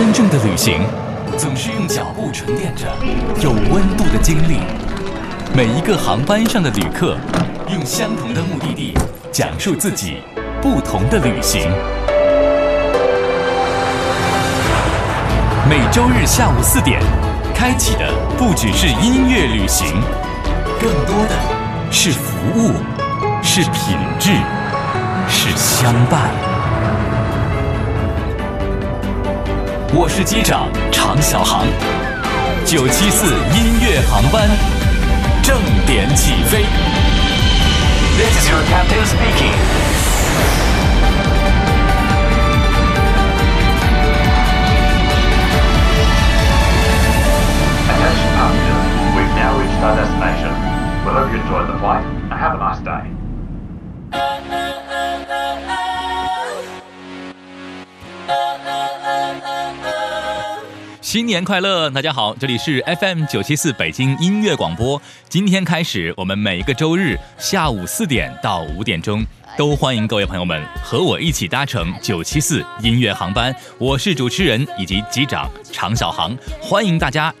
真正的旅行，总是用脚步沉淀着有温度的经历。每一个航班上的旅客，用相同的目的地，讲述自己不同的旅行。每周日下午四点，开启的不只是音乐旅行，更多的是服务，是品质，是相伴。我是机长常小航，九七四音乐航班正点起飞。This is your captain speaking. Attention passengers, we've now reached our destination. We hope you enjoyed the flight have a nice day. 新年快乐，大家好，这里是 FM 九七四北京音乐广播。今天开始，我们每一个周日下午四点到五点钟，都欢迎各位朋友们和我一起搭乘九七四音乐航班。我是主持人以及机长常小航，欢迎大家。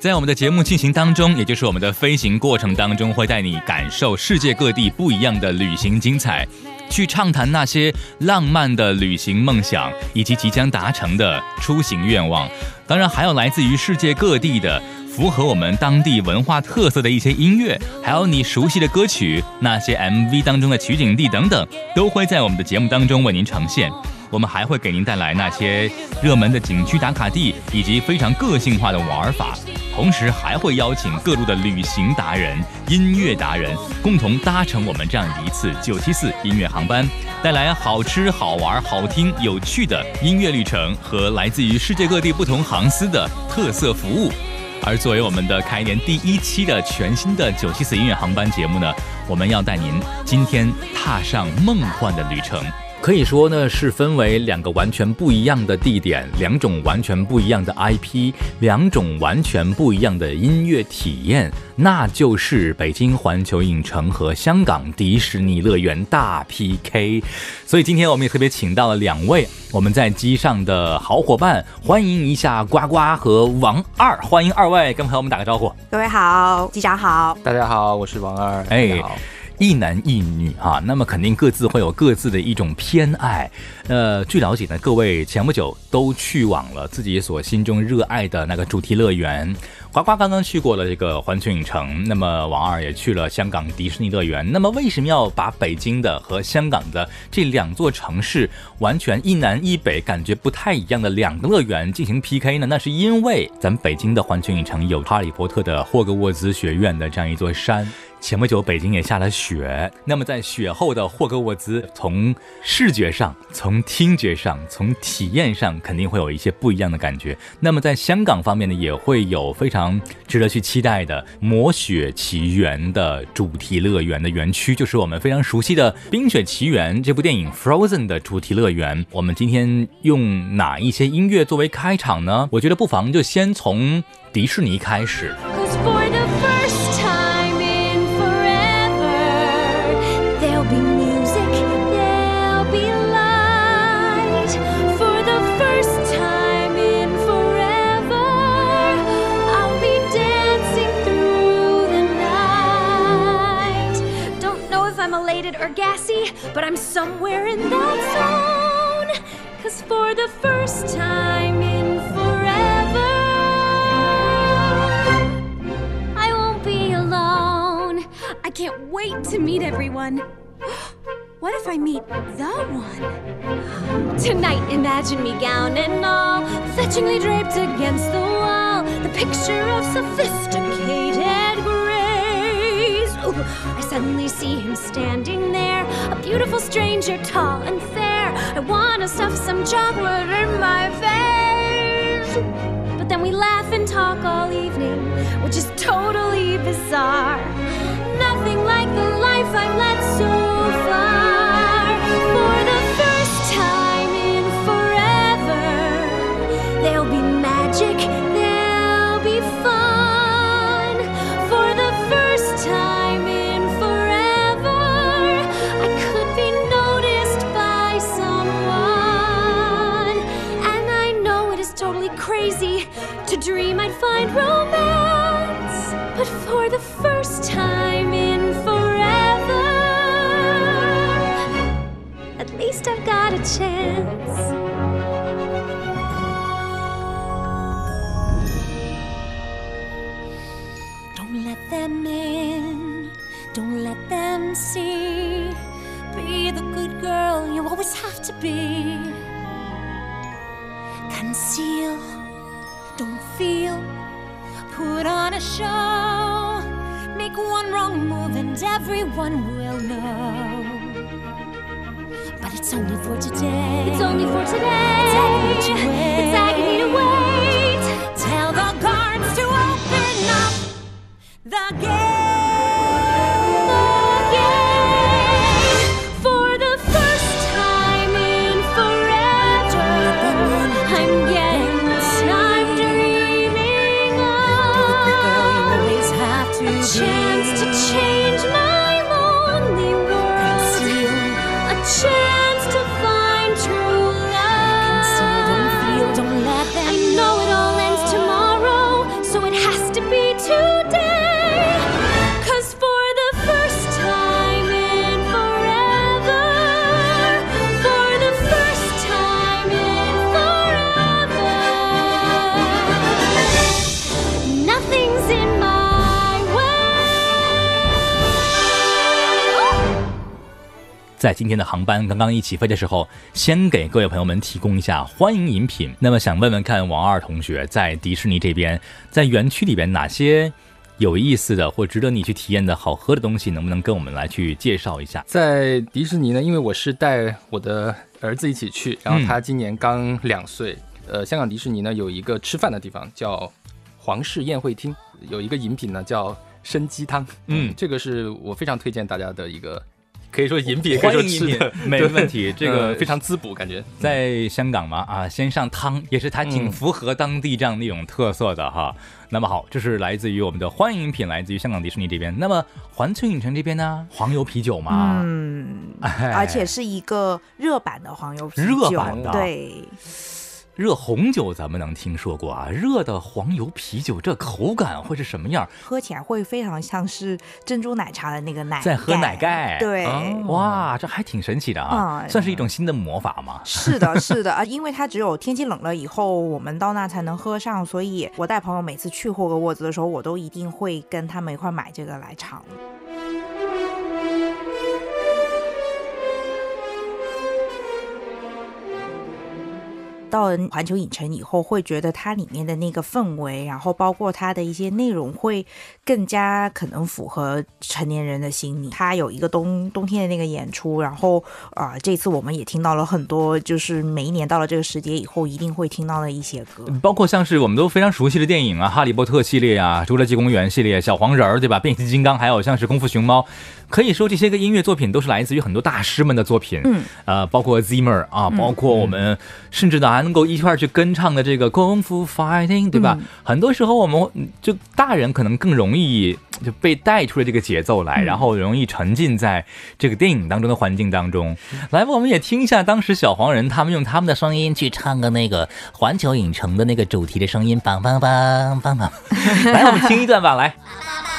在我们的节目进行当中，也就是我们的飞行过程当中，会带你感受世界各地不一样的旅行精彩，去畅谈那些浪漫的旅行梦想，以及即将达成的出行愿望。当然，还有来自于世界各地的符合我们当地文化特色的一些音乐，还有你熟悉的歌曲，那些 MV 当中的取景地等等，都会在我们的节目当中为您呈现。我们还会给您带来那些热门的景区打卡地，以及非常个性化的玩法。同时还会邀请各路的旅行达人、音乐达人，共同搭乘我们这样一次九七四音乐航班，带来好吃、好玩、好听、有趣的音乐旅程和来自于世界各地不同航司的特色服务。而作为我们的开年第一期的全新的九七四音乐航班节目呢，我们要带您今天踏上梦幻的旅程。可以说呢，是分为两个完全不一样的地点，两种完全不一样的 IP，两种完全不一样的音乐体验，那就是北京环球影城和香港迪士尼乐园大 PK。所以今天我们也特别请到了两位我们在机上的好伙伴，欢迎一下呱呱和王二，欢迎二位跟朋友们打个招呼。各位好，机长好。大家好，我是王二。哎大家好一男一女哈、那么肯定各自会有各自的一种偏爱。呃，据了解呢，各位前不久都去往了自己所心中热爱的那个主题乐园。呱呱刚刚去过了这个环球影城，那么王二也去了香港迪士尼乐园。那么为什么要把北京的和香港的这两座城市完全一南一北、感觉不太一样的两个乐园进行 PK 呢？那是因为咱们北京的环球影城有哈利波特的霍格沃兹学院的这样一座山。前不久北京也下了雪，那么在雪后的霍格沃兹，从视觉上、从听觉上、从体验上，肯定会有一些不一样的感觉。那么在香港方面呢，也会有非常值得去期待的《魔雪奇缘》的主题乐园的园区，就是我们非常熟悉的《冰雪奇缘》这部电影 Frozen 的主题乐园。我们今天用哪一些音乐作为开场呢？我觉得不妨就先从迪士尼开始。But I'm somewhere in that zone. Cause for the first time in forever, I won't be alone. I can't wait to meet everyone. What if I meet the one? Tonight, imagine me gown and all, fetchingly draped against the wall. The picture of. Ooh, I suddenly see him standing there, a beautiful stranger, tall and fair. I wanna stuff some chocolate in my face. But then we laugh and talk all evening, which is totally bizarre. Nothing like the life I've led so far. 切在今天的航班刚刚一起飞的时候，先给各位朋友们提供一下欢迎饮品。那么想问问看，王二同学在迪士尼这边，在园区里边哪些有意思的或值得你去体验的好喝的东西，能不能跟我们来去介绍一下？在迪士尼呢，因为我是带我的儿子一起去，然后他今年刚两岁。呃，香港迪士尼呢有一个吃饭的地方叫皇室宴会厅，有一个饮品呢叫参鸡汤。嗯这个是我非常推荐大家的一个，可以说饮品，可以说吃的，没问题。这个呃非常滋补，感觉。在香港嘛，啊，先上汤也是它挺嗯符合当地这样的一种特色的哈。那么好，这是来自于我们的欢迎品，来自于香港迪士尼这边。那么环球影城这边呢，黄油啤酒嘛，嗯，哎而且是一个热版的黄油啤酒，热版的对，热红酒咱们能听说过啊，热的黄油啤酒这口感会是什么样？喝起来会非常像是珍珠奶茶的那个奶在喝奶盖，对。哦哇，这还挺神奇的啊，嗯算是一种新的魔法吗。是的，是的啊，因为它只有天气冷了以后，我们到那才能喝上，所以我带朋友每次去霍格沃兹的时候，我都一定会跟他们一块买这个来尝。到了环球影城以后，会觉得它里面的那个氛围，然后包括它的一些内容，会更加可能符合成年人的心理。它有一个冬冬天的那个演出，然后啊、呃这次我们也听到了很多，就是每一年到了这个时节以后，一定会听到的一些歌。包括像是我们都非常熟悉的电影啊，《哈利波特》系列啊，《侏罗纪公园》系列，小黄人儿，对吧？变形金刚，还有像是功夫熊猫，可以说这些个音乐作品都是来自于很多大师们的作品。嗯，呃，包括 Zimmer 啊，包括我们甚至呢还能够一块儿去跟唱的这个功夫 fighting，对吧？嗯很多时候我们嗯就大人可能更容易就被带出了这个节奏来，然后容易沉浸在这个电影当中的环境当中。来吧，我们也听一下当时小黄人他们用他们的声音去唱个那个环球影城的那个主题的声音，梆梆梆梆梆。来，我们听一段吧，来。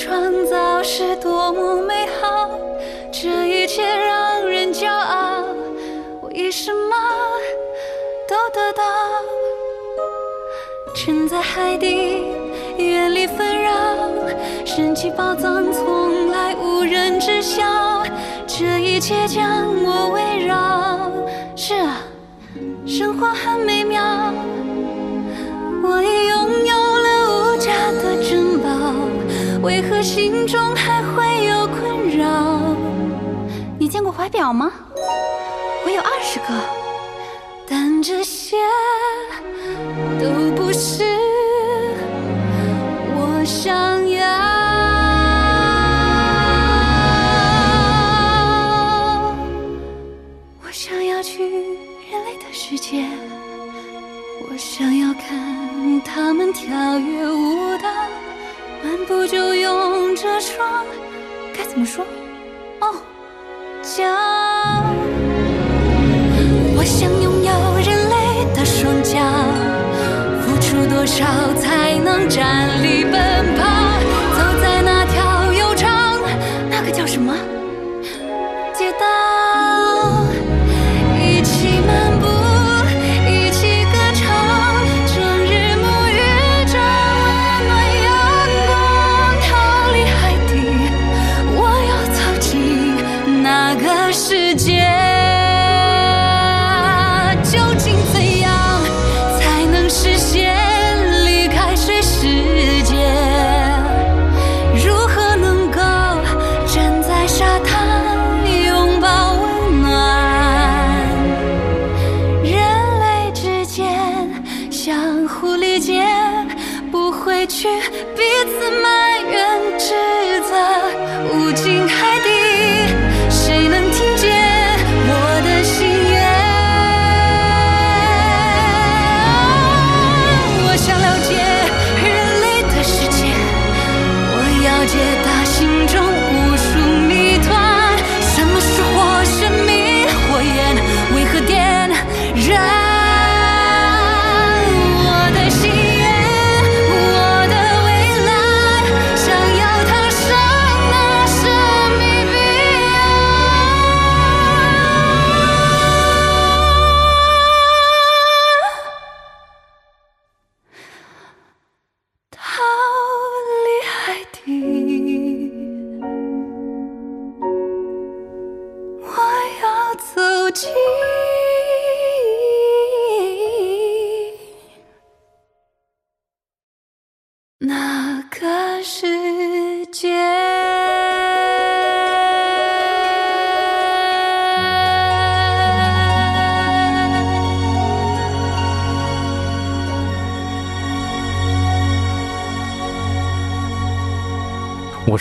创造是多么美好，这一切让人骄傲，为什么都得到？沉在海底，远离纷扰，神奇宝藏从来无人知晓，这一切将我围绕。是啊，生活很美妙。珍宝，为何心中还会有困扰？你见过怀表吗？我有二十个，但这些都不是我想要。我想要去人类的世界，我想要看他们跳跃舞不，就用这双，该怎么说？哦，脚。我想拥有人类的双脚，付出多少才能站立奔跑？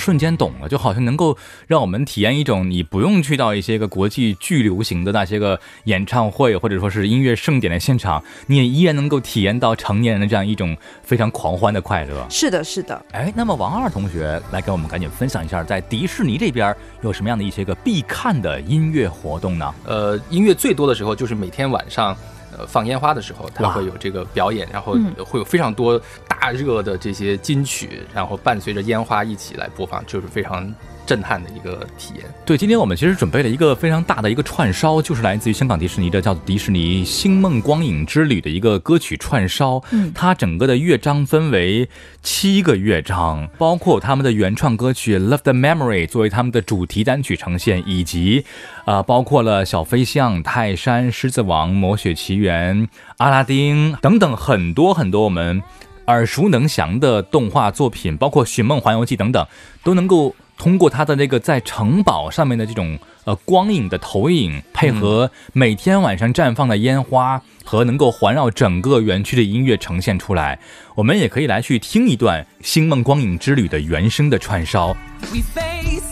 瞬间懂了，就好像能够让我们体验一种你不用去到一些个国际巨流行的那些个演唱会或者说是音乐盛典的现场，你也依然能够体验到成年人的这样一种非常狂欢的快乐。是的，是的。哎，那么王二同学来给我们赶紧分享一下，在迪士尼这边有什么样的一些个必看的音乐活动呢？呃，音乐最多的时候就是每天晚上。呃，放烟花的时候，它会有这个表演，然后嗯。会有非常多大热的这些金曲，然后伴随着烟花一起来播放，就是非常震撼的一个体验。对，今天我们其实准备了一个非常大的一个串烧，就是来自于香港迪士尼的叫做迪士尼星梦光影之旅的一个歌曲串烧。嗯它整个的乐章分为七个乐章，包括他们的原创歌曲《Love the Memory》作为他们的主题单曲呈现，以及呃包括了小飞象、泰山、狮子王、魔雪奇缘、阿拉丁等等很多很多我们耳熟能详的动画作品，包括《寻梦环游记》等等，都能够通过它的那个在城堡上面的这种呃光影的投影，配合每天晚上绽放的烟花和能够环绕整个园区的音乐呈现出来。我们也可以来去听一段《星梦光影之旅》的原声的串烧。We face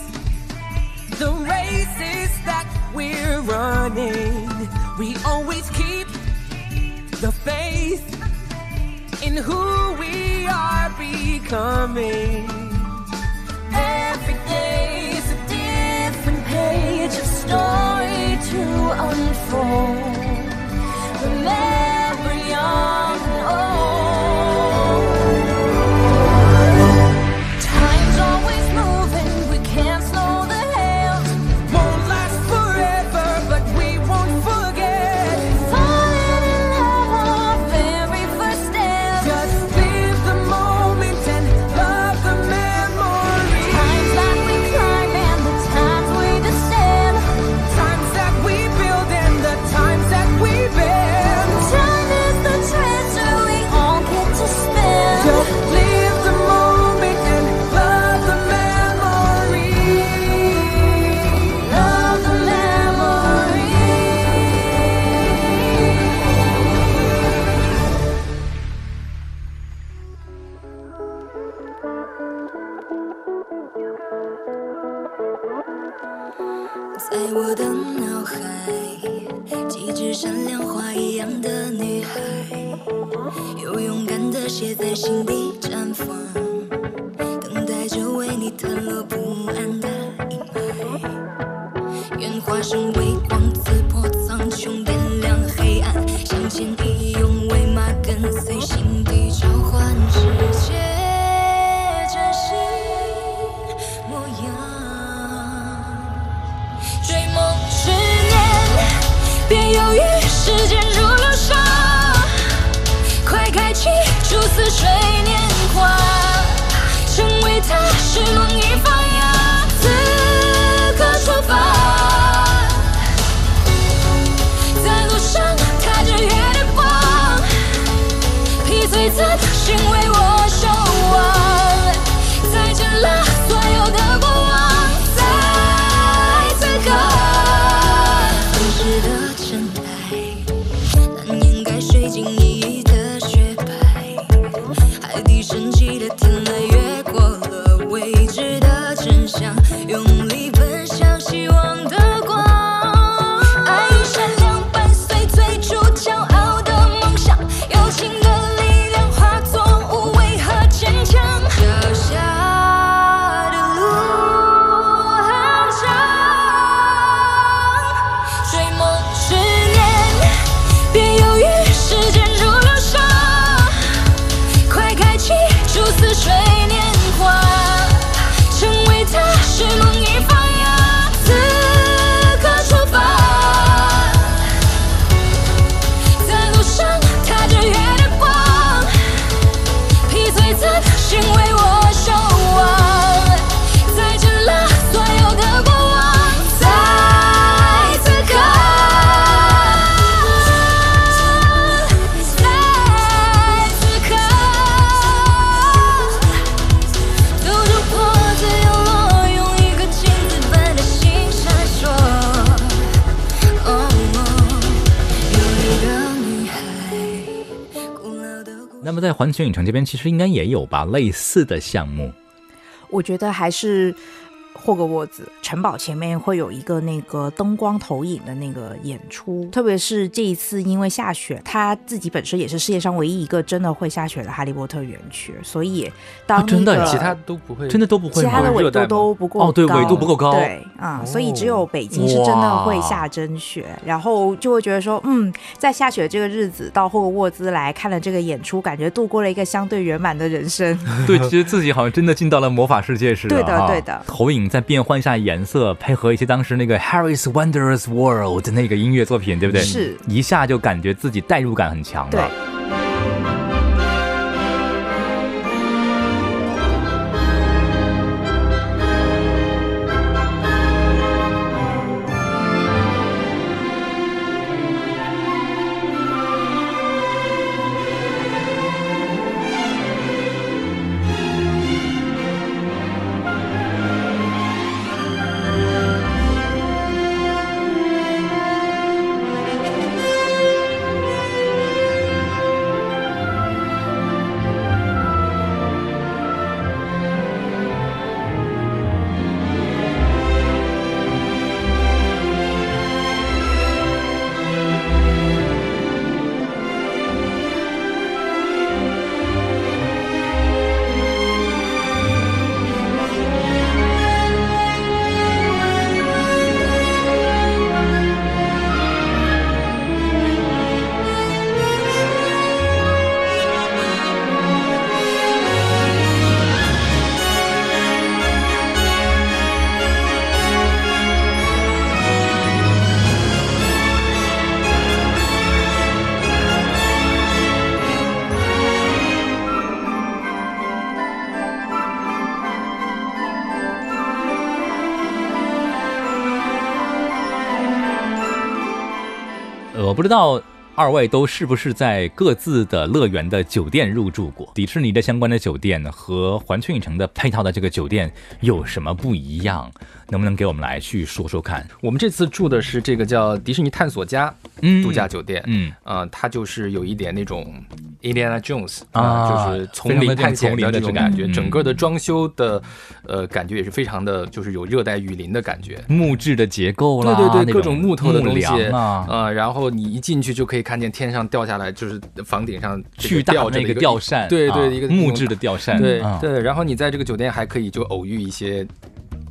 the races that we're running. We always keep the faith in who we are becoming. Story to unfold. 那么在环球影城这边，其实应该也有吧类似的项目。我觉得还是霍格沃兹城堡前面会有一个那个灯光投影的那个演出，特别是这一次因为下雪，它自己本身也是世界上唯一一个真的会下雪的哈利波特园区，所以当、啊真的其他都不会，真的都不会？其他的纬度都不够哦对高纬度不够高对啊、所以只有北京是真的会下真雪，然后就会觉得说，嗯，在下雪这个日子到霍格沃兹来看了这个演出，感觉度过了一个相对圆满的人生。对，其实自己好像真的进到了魔法世界似的。对的对的投影再变换一下颜色，配合一些当时那个 Harry's Wondrous World 的那个音乐作品，对不对？是一下就感觉自己代入感很强了。，呃我不知道二位都是不是在各自的乐园的酒店入住过？迪士尼的相关的酒店和环球影城的配套的这个酒店有什么不一样？能不能给我们来去说说看？我们这次住的是这个叫迪士尼探索家嗯度假酒店，嗯，呃，它就是有一点那种 Indiana Jones 啊就是丛林探险的这种感觉，整个的装修的呃感觉也是非常的，就是有热带雨林的感觉。木质的结构啦，对对对，那各种木头的东西梁啊，呃，然后你一进去就可以看见天上掉下来，就是房顶上这巨大的一那个吊扇，对对，啊一个木质的吊扇，对啊对，然后你在这个酒店还可以就偶遇一些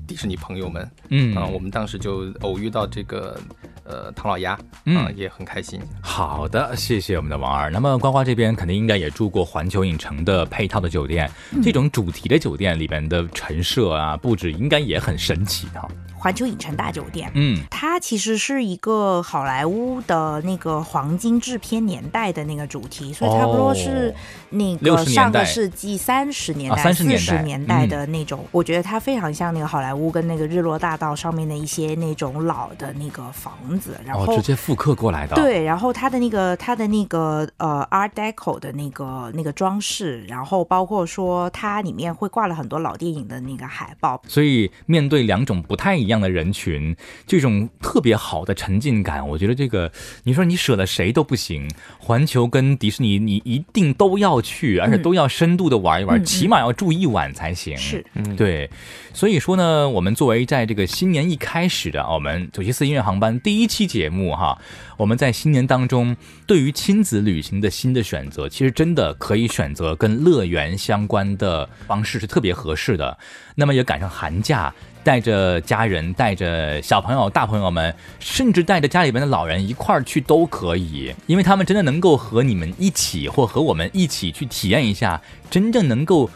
迪士尼朋友们，嗯啊，我们当时就偶遇到这个呃唐老鸭，嗯啊，也很开心。好的，谢谢我们的王二。那么呱呱这边肯定应该也住过环球影城的配套的酒店，这种主题的酒店里边的陈设啊布置应该也很神奇哈。环球影城大酒店。嗯，它其实是一个好莱坞的那个黄金制片年代的那个主题，所以差不多是那个上个世纪三十年啊代、30年代十年代的那种。我觉得它非常像那个好莱坞跟那个日落大道上面的一些那种老的那个房子，然哦，后直接复刻过来的。，对，然后它的那个它的那个呃 Art Deco 的那个那个装饰，然后包括说它里面会挂了很多老电影的那个海报，所以面对两种不太一样的人群，这种特别好的沉浸感，我觉得这个你说你舍了谁都不行。环球跟迪士尼，你一定都要去，而且都要深度的玩一玩，起码要住一晚才行。是嗯，对，所以说呢，我们作为在这个新年一开始的我们九七四音乐航班第一期节目哈，我们在新年当中对于亲子旅行的新的选择，其实真的可以选择跟乐园相关的方式是特别合适的。那么也赶上寒假。带着家人、带着小朋友、大朋友们，甚至带着家里边的老人一块儿去都可以，因为他们真的能够和你们一起，或和我们一起去体验一下真正能够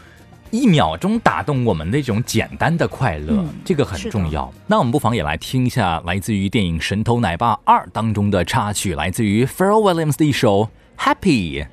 一秒钟打动我们的这种简单的快乐，嗯这个很重要。那我们不妨也来听一下来自于电影《神偷奶爸二》当中的插曲，来自于 Pharrell Williams 的一首《Happy》。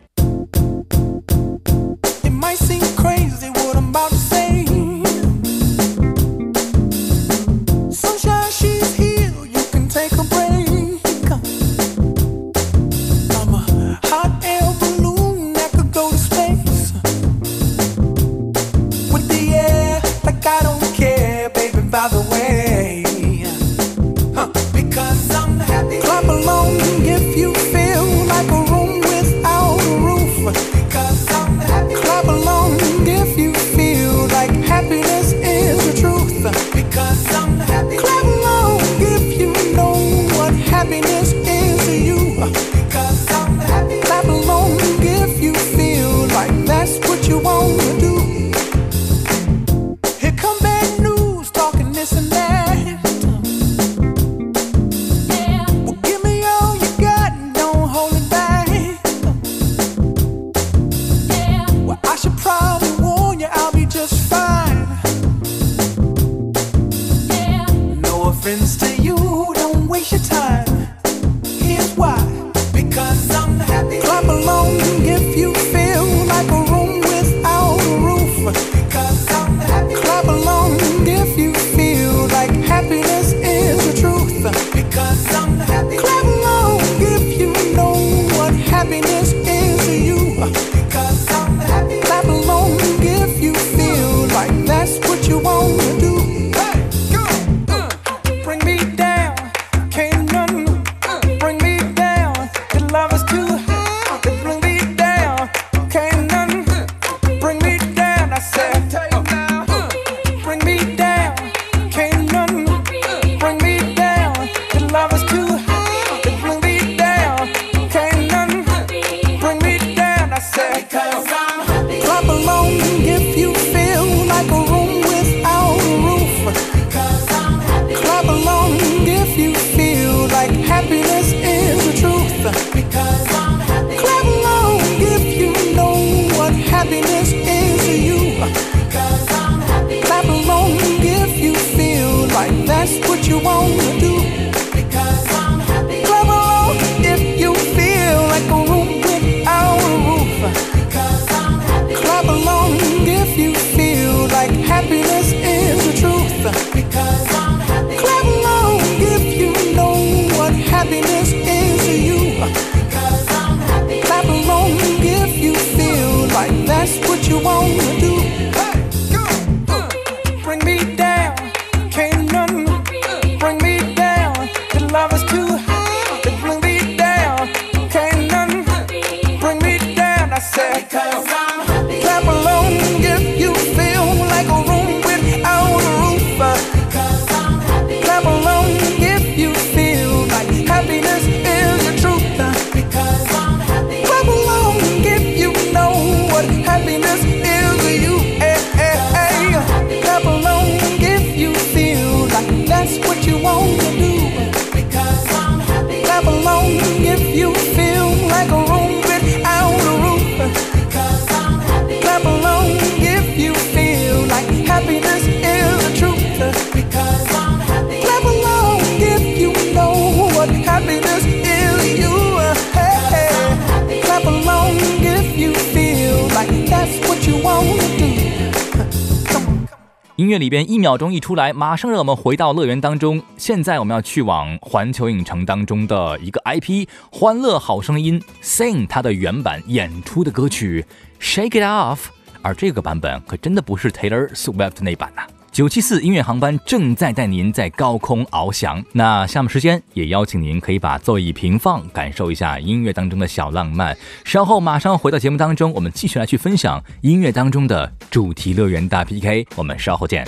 秒钟一出来，马上让我们回到乐园当中。现在我们要去往环球影城当中的一个 IP《欢乐好声音》Sing 它的原版演出的歌曲《Shake It Off》，而这个版本可真的不是 Taylor Swift 那版呐、九七四音乐航班正在带您在高空翱翔。那下面时间也邀请您可以把座椅平放，感受一下音乐当中的小浪漫。稍后马上回到节目当中，我们继续来去分享音乐当中的主题乐园大 PK。我们稍后见。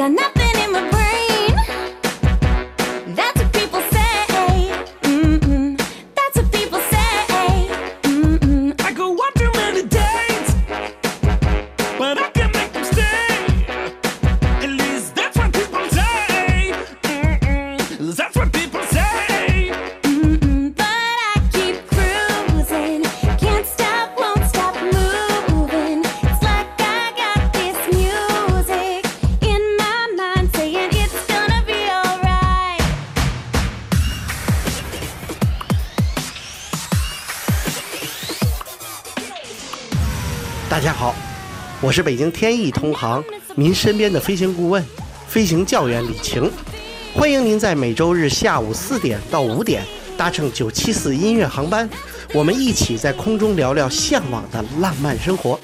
gonna 我是北京天翼通航您身边的飞行顾问、飞行教员李晴，欢迎您在每周日下午四点到五点搭乘九七四音乐航班，我们一起在空中聊聊向往的浪漫生活。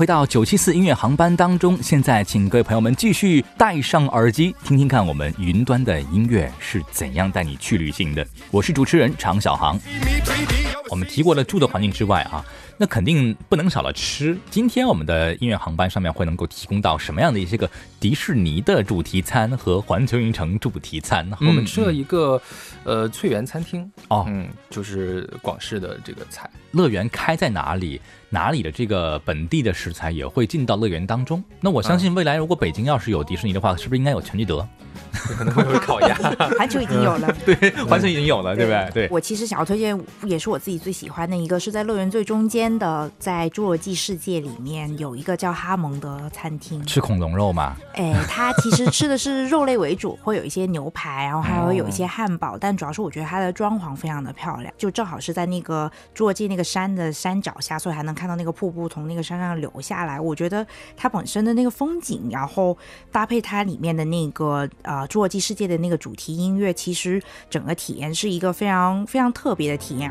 回到九七四音乐航班当中。现在，请各位朋友们继续戴上耳机，听听看我们云端的音乐是怎样带你去旅行的。我是主持人常小航。我们提过了住的环境之外啊，那肯定不能少了吃。今天我们的音乐航班上面会能够提供到什么样的一些个迪士尼的主题餐和环球影城主题餐呢？我们吃了一个呃翠园餐厅，哦嗯，就是广式的这个菜。乐园开在哪里，哪里的这个本地的食材也会进到乐园当中。那我相信未来如果北京要是有迪士尼的话，是不是应该有全聚德？可能会有烤鸭。环球 已经有了。对，环球已经有了，对不对？对。我其实想要推荐，也是我自己最喜欢的一个，是在乐园最中间的，在侏罗纪世界里面有一个叫哈蒙的餐厅。吃恐龙肉吗，哎，它其实吃的是肉类为主，会有一些牛排，然后还会有一些汉堡，但主要是我觉得它的装潢非常的漂亮，就正好是在那个侏罗纪那个山的山脚下，所以还能看到那个瀑布从那个山上流下来。我觉得它本身的那个风景，然后搭配它里面的那个呃侏罗纪世界的那个主题音乐，其实整个体验是一个非常非常特别的体验。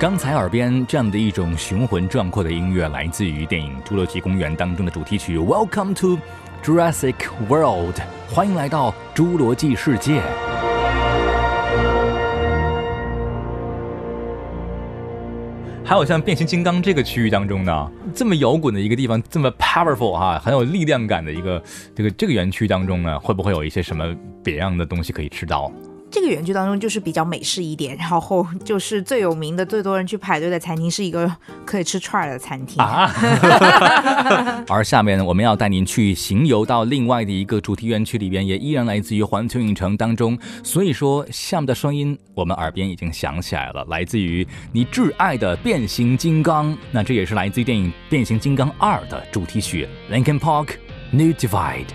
刚才耳边这样的一种雄浑壮阔的音乐，来自于电影《侏罗纪公园》当中的主题曲《Welcome to Jurassic World》，欢迎来到侏罗纪世界。还有像变形金刚这个区域当中呢，这么摇滚的一个地方，这么 powerful 哈、很有力量感的一个这个这个园区当中呢，会不会有一些什么别样的东西可以吃到？个园区当中就是比较美式一点，然后就是最有名的、最多人去排队的餐厅是一个可以吃串儿的餐厅。而下面，我们要带您去行游到另外的一个主题园区里边，也依然来自于环球影城当中。所以说，下面的声音我们耳边已经响起来了，来自于你挚爱的变形金刚。那这也是来自于电影《变形金刚二》的主题曲《Linkin Park New Divide》。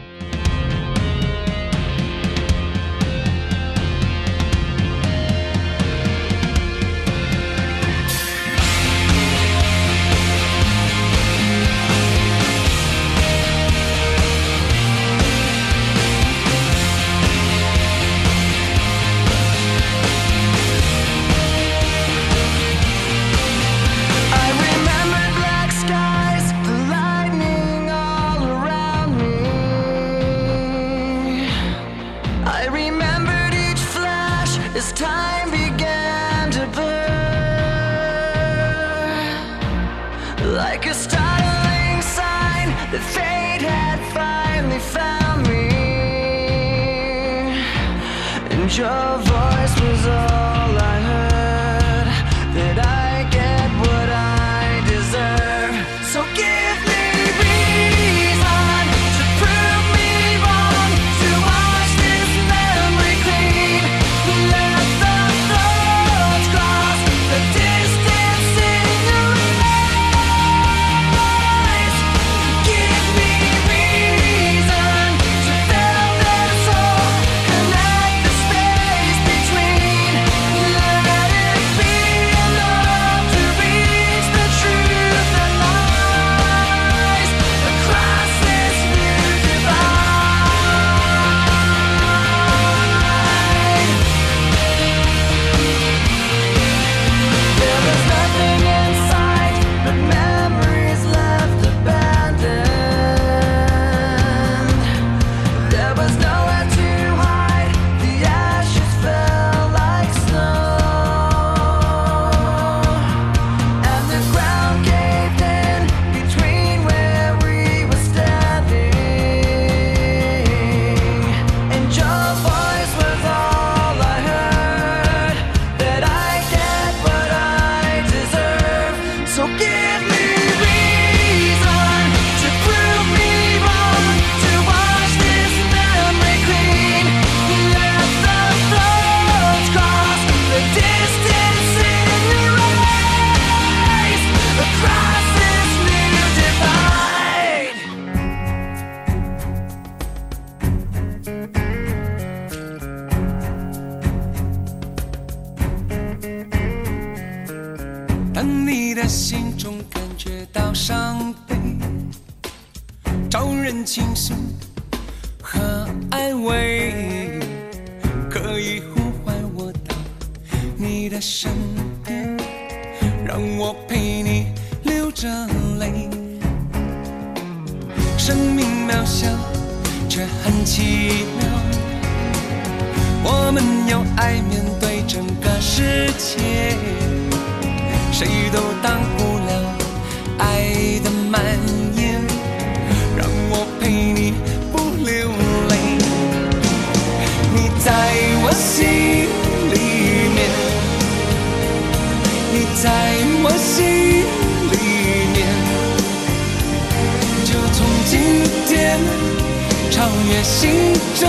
永远心中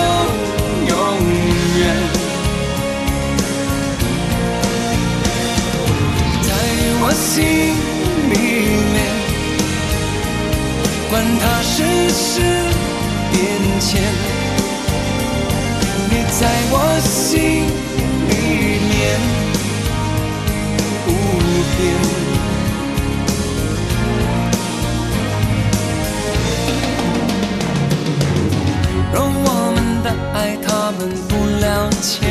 永远。在我心里面，管它世事变迁，你在我心里面不变。让我们的爱他们不了解，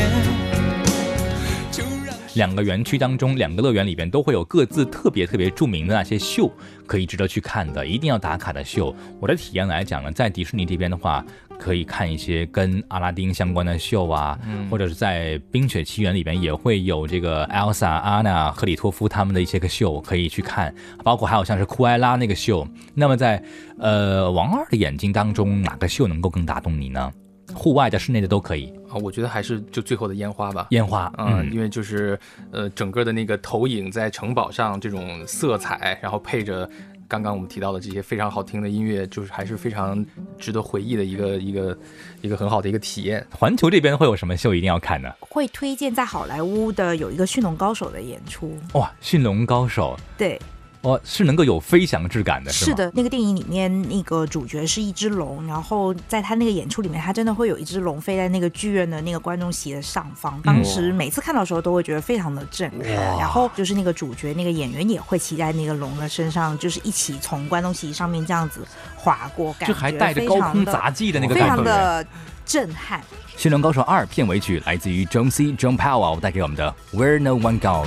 就让两个园区当中，两个乐园里边都会有各自特别特别著名的那些秀，可以值得去看的，一定要打卡的秀。我的体验来讲呢，在迪士尼这边的话，可以看一些跟阿拉丁相关的秀啊，或者是在冰雪奇缘里边也会有这个 Elsa、安娜、赫里托夫他们的一些个秀可以去看，包括还有像是库埃拉那个秀。那么在呃王二的眼睛当中，哪个秀能够更打动你呢？户外的、室内的都可以。啊，我觉得还是就最后的烟花吧。烟花，啊、嗯，因为就是呃，整个的那个投影在城堡上这种色彩，然后配着刚刚我们提到的这些非常好听的音乐，就是还是非常值得回忆的一个一个一个很好的一个体验。环球这边会有什么秀一定要看呢？会推荐在好莱坞的有一个驯龙高手的演出，哇，驯龙高手，对，哇，是能够有飞翔质感的，是？是的，那个电影里面那个主角是一只龙，然后在他那个演出里面，他真的会有一只龙飞在那个剧院的那个观众席的上方。当时每次看到的时候都会觉得非常的震撼，然后就是那个主角那个演员也会骑在那个龙的身上，就是一起从观众席上面这样子划过，感觉就还带着高空杂技的那个非感觉。常的震撼。《驯龙高手二》片尾曲来自于 John C. John Powell 带给我们的《Where No One Goes》。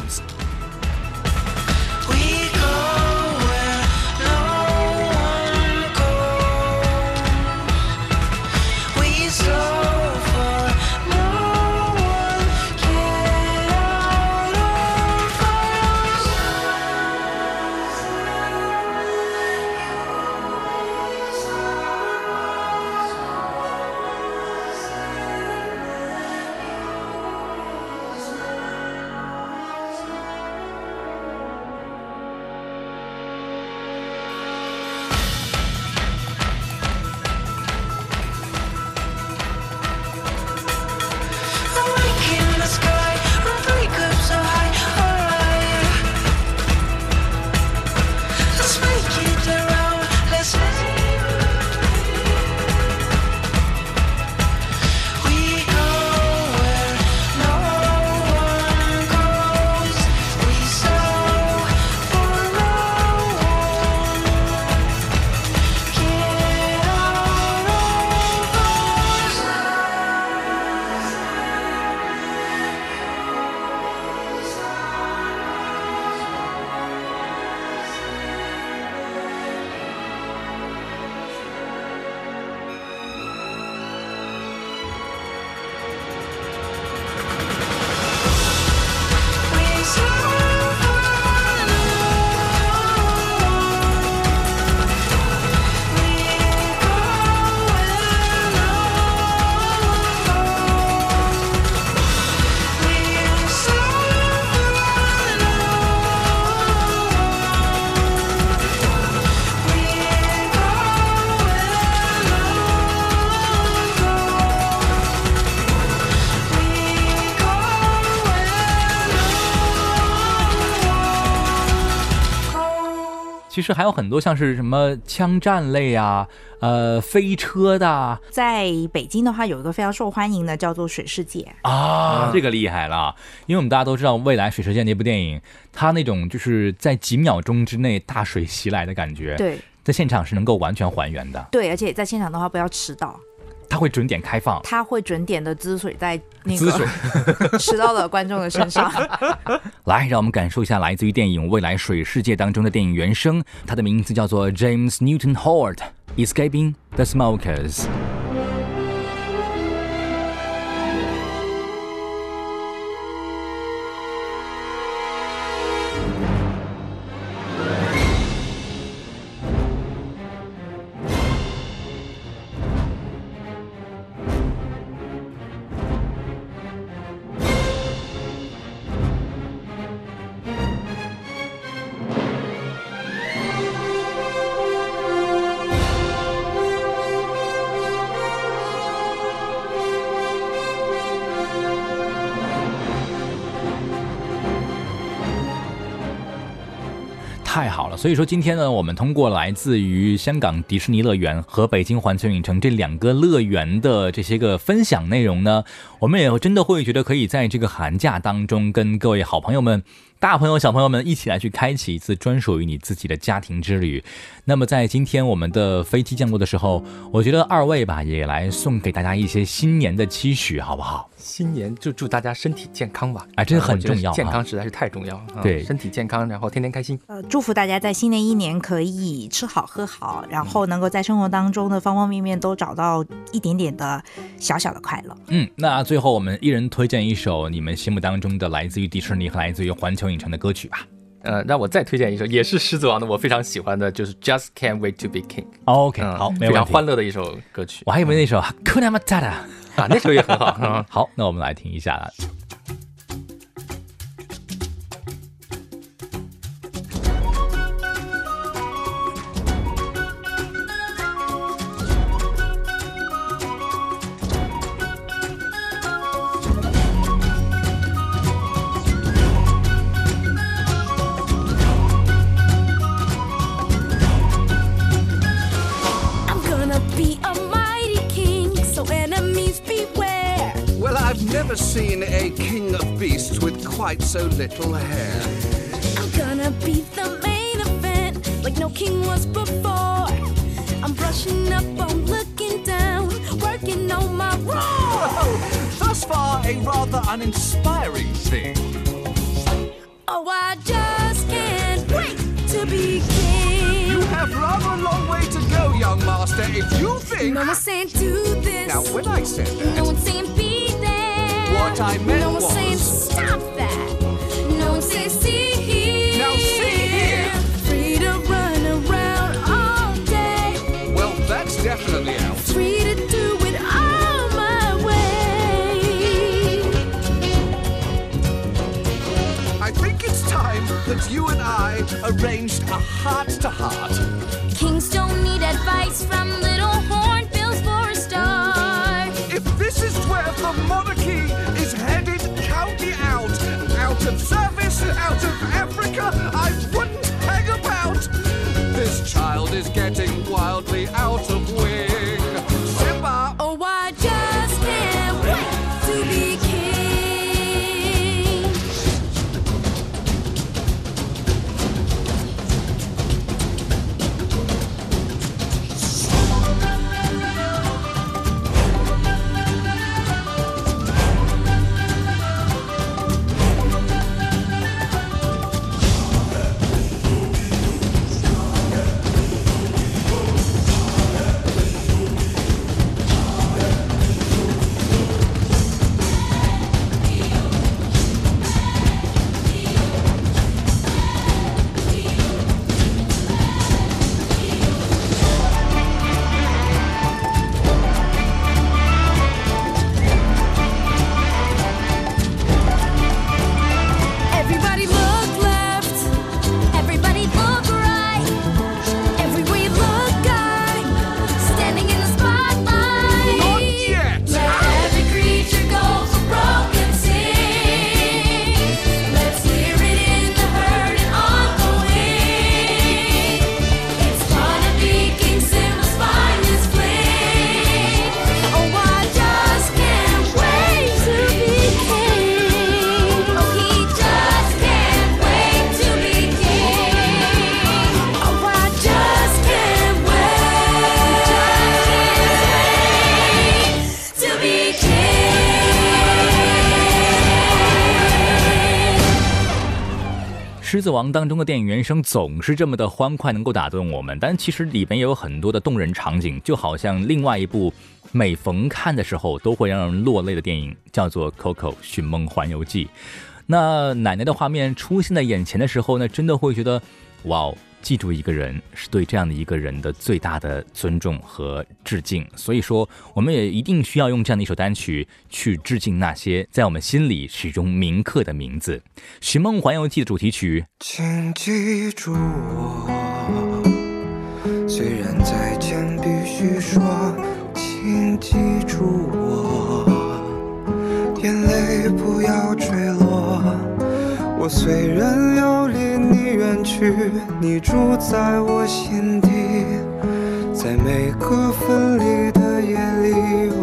其实还有很多像是什么枪战类啊，呃，飞车的啊。在北京的话，有一个非常受欢迎的叫做《水世界》，啊，这个厉害了，因为我们大家都知道《未来水世界》那部电影，它那种就是在几秒钟之内大水袭来的感觉，，对。在现场是能够完全还原的，对，而且在现场的话不要迟到，它会准点开放。它会准点的滋水在那滋水个 吃到了观众的身上。来，让我们感受一下来自于电影《未来水世界》当中的电影原声，它的名字叫做 James Newton Howard Escaping the Smokers。太好了，所以说今天呢，我们通过来自于香港迪士尼乐园和北京环球影城这两个乐园的这些个分享内容呢，我们也真的会觉得可以在这个寒假当中跟各位好朋友们、大朋友、小朋友们一起来去开启一次专属于你自己的家庭之旅。那么在今天我们的飞机降落的时候，我觉得二位吧也来送给大家一些新年的期许，好不好？新年就祝大家身体健康吧，哎这个很重要啊健康实在是太重要了。啊对身体健康，然后天天开心。呃，祝福大家在新的一年可以吃好喝好，然后能够在生活当中的方方面面都找到一点点的小小的快乐。嗯，那最后我们一人推荐一首你们心目当中的来自于迪士尼和来自于环球影城的歌曲吧。呃，让我再推荐一首，也是《狮子王》的，我非常喜欢的，就是《Just Can't Wait to Be King》。OK，、嗯，好，非常。欢乐的一首歌曲。我还以为那首《Hakuna Matata》。啊，那首也很好。嗯 好，那我们来听一下。I've never seen a king of beasts with quite so little hair. I'm gonna be the main event, like no king was before. I'm brushing up I'm looking down, working on my roar. Thus far, a rather uninspiring thing. Oh, I just can't wait to be king. You have rather a long way to go, young master, if you think. No one's saying do this. Now, when I said No one's saying be. What I meant No one's was- saying stop that. No one's saying see here. Now, see here. Free to run around all day. well, that's definitely out. Free to do it all my way. I think it's time that you and I arranged a heart to heart. Kings don't need advice from little hornbills for a start. If this is where the monarchy out of Africa, I wouldn't hang about. This child is getting wildly out of 子王》当中的电影原声总是这么的欢快，能够打动我们，但其实里面也有很多的动人场景，就好像另外一部每逢看的时候都会让人落泪的电影，叫做《Coco 寻梦环游记》。那奶奶的画面出现在眼前的时候呢，真的会觉得，哇！记住一个人是对这样的一个人的最大的尊重和致敬，所以说我们也一定需要用这样的一首单曲去致敬那些在我们心里始终铭刻的名字。《寻梦环游记》的主题曲请记住我，虽然再见必须说，请记住我，眼泪不要坠落。虽然要离你远去，你住在我心底，在每个分离的夜里，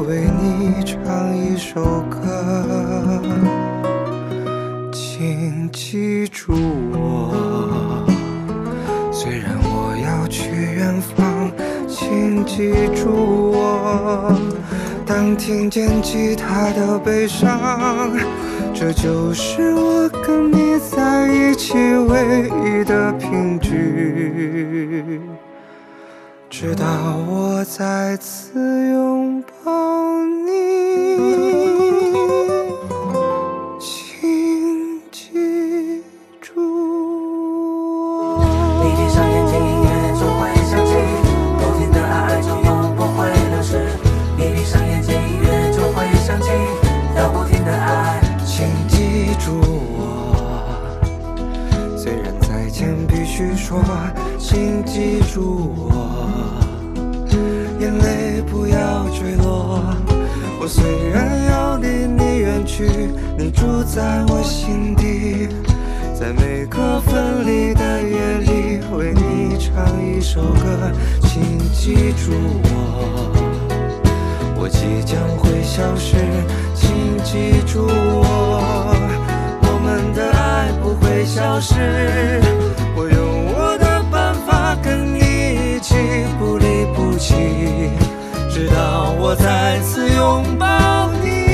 为你唱一首歌。请记住我，虽然我要去远方，请记住我。当听见吉他的悲伤，这就是我跟你在一起唯一的凭据。直到我再次拥抱你。去说，请记住我。眼泪不要坠落。我虽然要离你远去，你住在我心底。在每个分离的夜里，为你唱一首歌，请记住我。我即将会消失，请记住我。我们的爱不会消失，我有直到我再次拥抱你。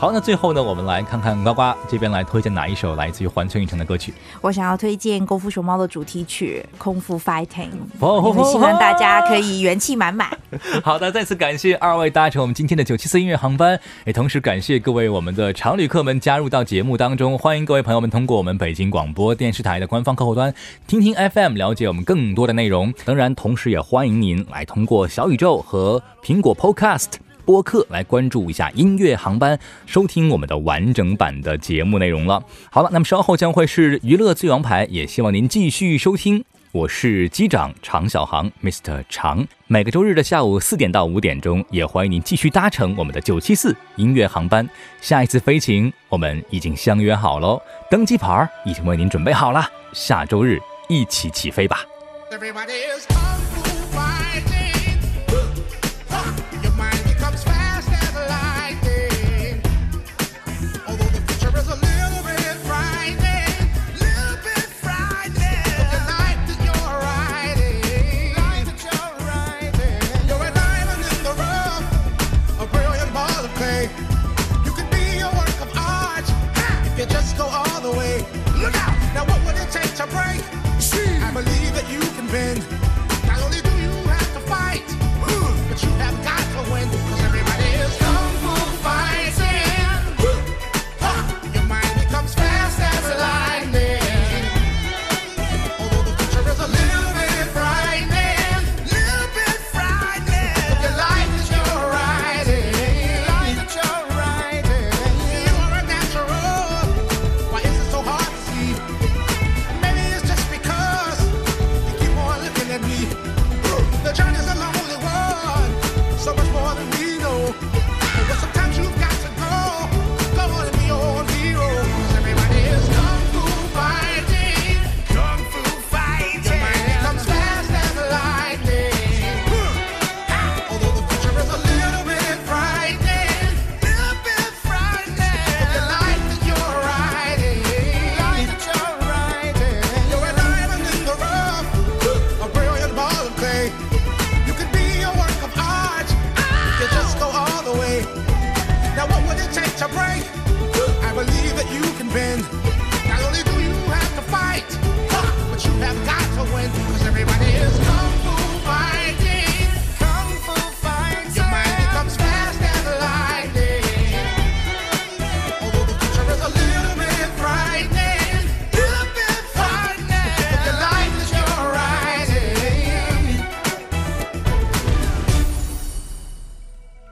好，那最后呢，我们来看看呱呱这边来推荐哪一首来自于环球影城的歌曲。我想要推荐《功夫熊猫》的主题曲《空腹 Fighting》，希望大家可以元气满满。好的，再次感谢二位搭乘我们今天的九七四音乐航班，也同时感谢各位我们的常旅客们加入到节目当中。欢迎各位朋友们通过我们北京广播电视台的官方客户端听听 FM，了解我们更多的内容。当然，同时也欢迎您来通过小宇宙和苹果 Podcast。播客来关注一下音乐航班，收听我们的完整版的节目内容了。好了，那么稍后将会是娱乐最王牌，也希望您继续收听。我是机长常小航，Mr. 常。每个周日的下午四点到五点钟，也欢迎您继续搭乘我们的九七四音乐航班。下一次飞行，我们已经相约好喽，登机牌已经为您准备好了。下周日一起起飞吧。Everybody is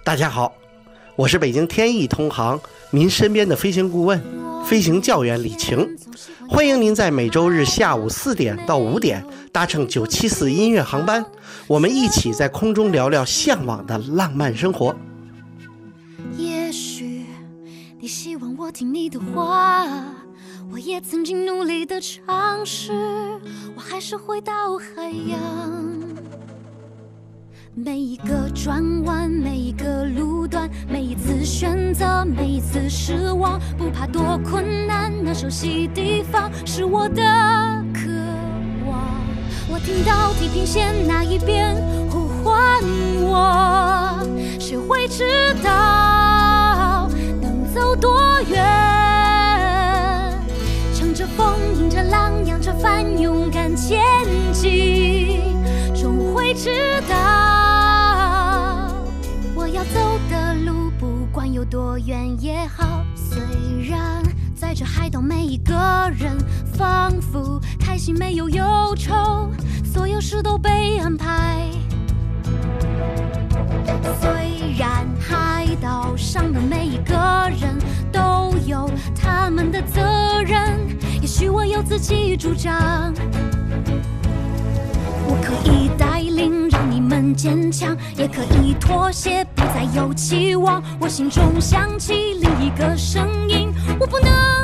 大家好，我是北京天翼通航您身边的飞行顾问、飞行教员李晴，欢迎您在每周日下午四点到五点搭乘九七四音乐航班，我们一起在空中聊聊向往的浪漫生活。也许你希望我听你的话，我也曾经努力的尝试，我还是回到海洋。每一个转弯，每一个路段，每一次选择，每一次失望，不怕多困难，那熟悉地方是我的渴望。我听到地平线那一边呼唤我，谁会知道能走多远？乘着风，迎着浪，扬着帆，勇敢前进，终会知远也好。虽然在这海岛，每一个人仿佛开心没有忧愁，所有事都被安排。虽然海岛上的每一个人都有他们的责任，也许我有自己主张。我可以带领，坚强，也可以妥协，不再有期望。我心中响起另一个声音，我不能